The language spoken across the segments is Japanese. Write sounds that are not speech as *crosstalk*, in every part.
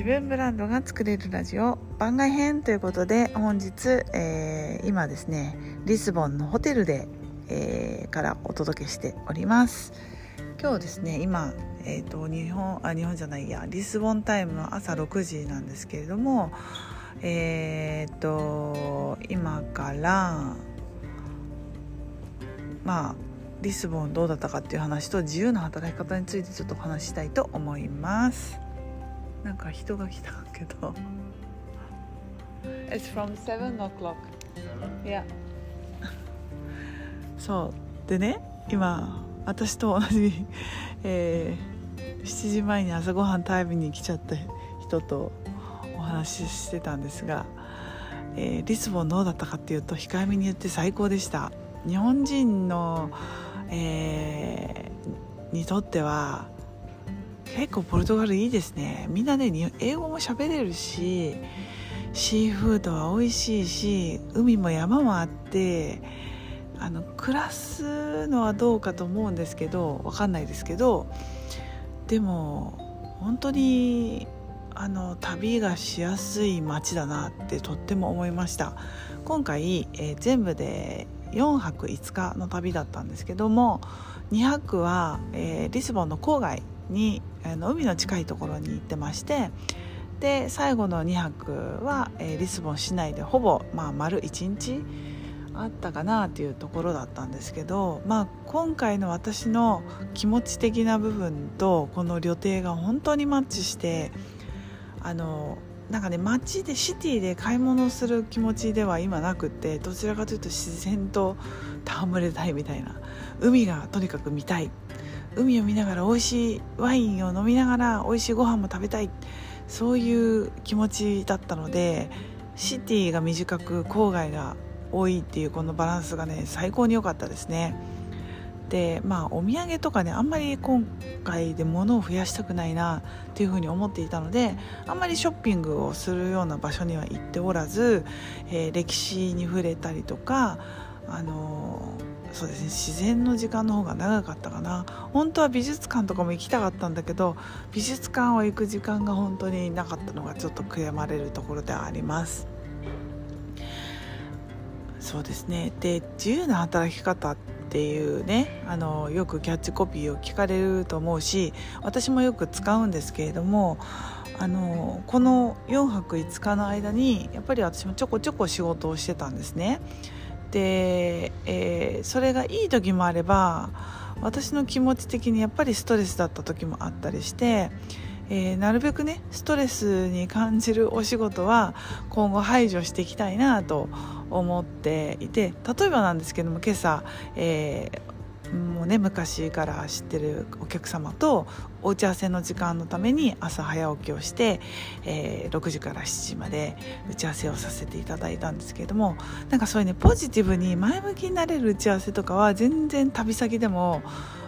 自分ブランドが作れるラジオ番外編ということで本日、えー、今ですねリスボンのホテルで、えー、からお届けしております。今日ですね今、えーと、日本あ日本じゃないやリスボンタイムの朝6時なんですけれどもえっ、ー、と今からまあリスボンどうだったかっていう話と自由な働き方についてちょっとお話したいと思います。なんか人が来たけど。It's from 7 o'clock. Yeah. *laughs* そう。でね今私と同じ、*laughs* えー、7時前に朝ごはん食べに来ちゃった人とお話ししてたんですが、えー、リスボンどうだったかっていうと控えめに言って最高でした。日本人のえー、にとっては結構ポルトガルいいですね。みんなね英語も喋れるしシーフードは美味しいし海も山もあってあの暮らすのはどうかと思うんですけど分かんないですけどでも本当にあの旅がしやすい街だなってとっても思いました。今回、えー、全部で4泊5日の旅だったんですけども2泊は、えー、リスボンの郊外にあの海の近いところに行ってましてで最後の2泊は、えー、リスボン市内でほぼ、まあ、丸1日あったかなっていうところだったんですけど、まあ、今回の私の気持ち的な部分とこの旅程が本当にマッチしてあのなんかね街でシティで買い物する気持ちでは今なくてどちらかというと自然と戯れたいみたいな海がとにかく見たい海を見ながら美味しいワインを飲みながら美味しいご飯も食べたいそういう気持ちだったのでシティが短く郊外が多いっていうこのバランスがね最高に良かったですね。でまあお土産とかねあんまり今回で物を増やしたくないなっていうふうに思っていたのであんまりショッピングをするような場所には行っておらず、えー、歴史に触れたりとかあのー、そうですね自然の時間の方が長かったかな本当は美術館とかも行きたかったんだけど美術館は行く時間が本当になかったのがちょっと悔やまれるところではあります。そうですねで自由な働き方っていうねあのよくキャッチコピーを聞かれると思うし私もよく使うんですけれどもあのこの4泊5日の間にやっぱり私もちょこちょこ仕事をしてたんですね。で、えー、それがいい時もあれば私の気持ち的にやっぱりストレスだった時もあったりして、えー、なるべくねストレスに感じるお仕事は今後排除していきたいなと思っていて例えばなんですけども今朝、えー、もうね昔から知ってるお客様とお打ち合わせの時間のために朝早起きをして、えー、6時から7時まで打ち合わせをさせていただいたんですけれどもなんかそういうねポジティブに前向きになれる打ち合わせとかは全然旅先でも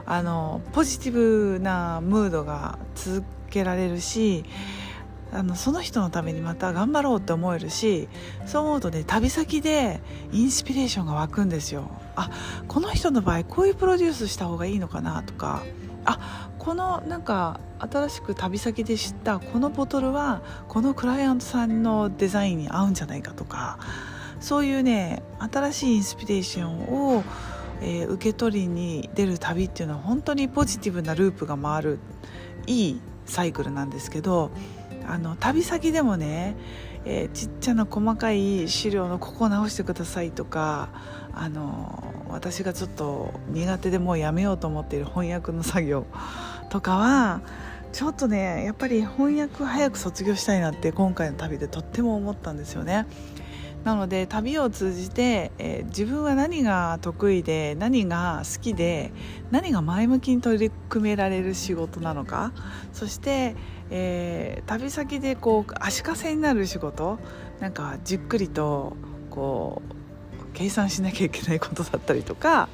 あのポジティブなムードが続けられるしあのその人のためにまた頑張ろうって思えるしそう思うとね旅先でインスピレーションが湧くんですよ。あこの人の場合こういうプロデュースした方がいいのかなとか。あこのなんか新しく旅先で知ったこのボトルはこのクライアントさんのデザインに合うんじゃないかとか。そういうね新しいインスピレーションを、えー、受け取りに出る旅っていうのは本当にポジティブなループが回るいいサイクルなんですけどあの旅先でもね、えー、ちっちゃな細かい資料のここを直してくださいとかあの私がちょっと苦手でもうやめようと思っている翻訳の作業とかはちょっとねやっぱり翻訳早く卒業したいなって今回の旅でとっても思ったんですよね。なので旅を通じて、えー、自分は何が得意で何が好きで何が前向きに取り組められる仕事なのかそして、えー、旅先でこう足かせになる仕事なんかじっくりとこう計算しなきゃいけないことだったりとか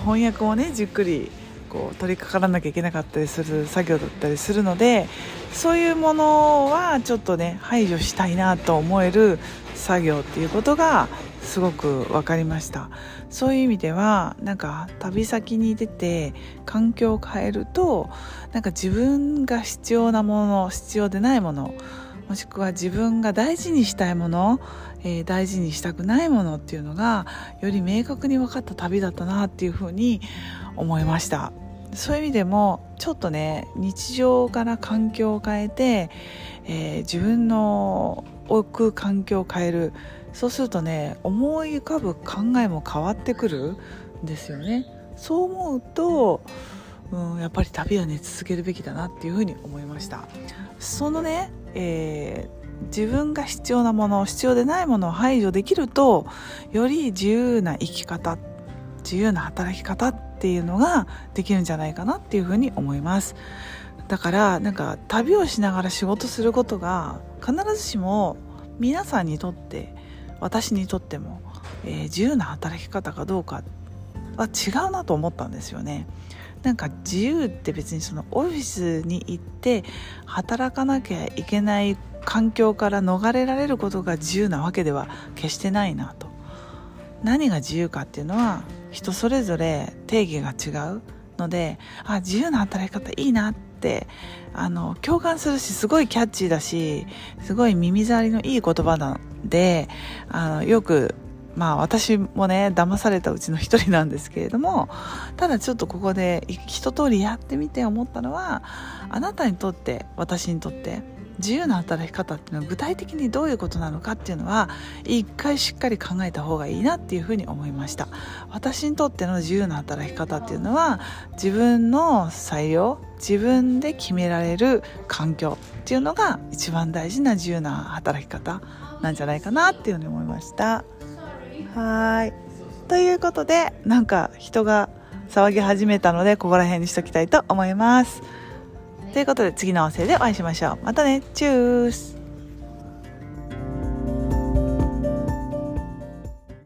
翻訳をねじっくりこう取り掛からなきゃいけなかったりする作業だったりするのでそういうものはちょっとね排除したいなと思える作業っていうことがすごく分かりました。そういう意味ではなんか旅先に出て環境を変えるとなんか自分が必要なもの必要でないものもしくは自分が大事にしたいもの、えー、大事にしたくないものっていうのがより明確に分かった旅だったなっていうふうに思いました。そういう意味でもちょっとね日常から環境を変えて、えー、自分の置く環境を変える。そうするとね思い浮かぶ考えも変わってくるんですよね。そう思うと、うん、やっぱり旅はね続けるべきだなっていうふうに思いました。そのね、えー、自分が必要なもの必要でないものを排除できるとより自由な生き方自由な働き方っていうのができるんじゃないかなっていうふうに思いますだからなんか旅をしながら仕事することが必ずしも皆さんにとって私にとっても、えー、自由な働き方かどうかは違うなと思ったんですよね。なんか自由って別にそのオフィスに行って働かなきゃいけない環境から逃れられることが自由なわけでは決してないなと何が自由かっていうのは人それぞれ定義が違うのであ自由な働き方いいなってあの共感するしすごいキャッチーだしすごい耳障りのいい言葉なんであのよくまあ私もね騙されたうちの一人なんですけれどもただちょっとここで一通りやってみて思ったのはあなたにとって私にとって自由な働き方っていうのは具体的にどういうことなのかっていうのは一回しっかり考えた方がいいなっていうふうに思いました。私にとっての自由な働き方っていうのは自分の裁量自分で決められる環境っていうのが一番大事な自由な働き方なんじゃないかなっていうふうに思いました。はい。ということでなんか人が騒ぎ始めたのでここら辺にしときたいと思います。ということで次の音声でお会いしましょう。またね。チュース。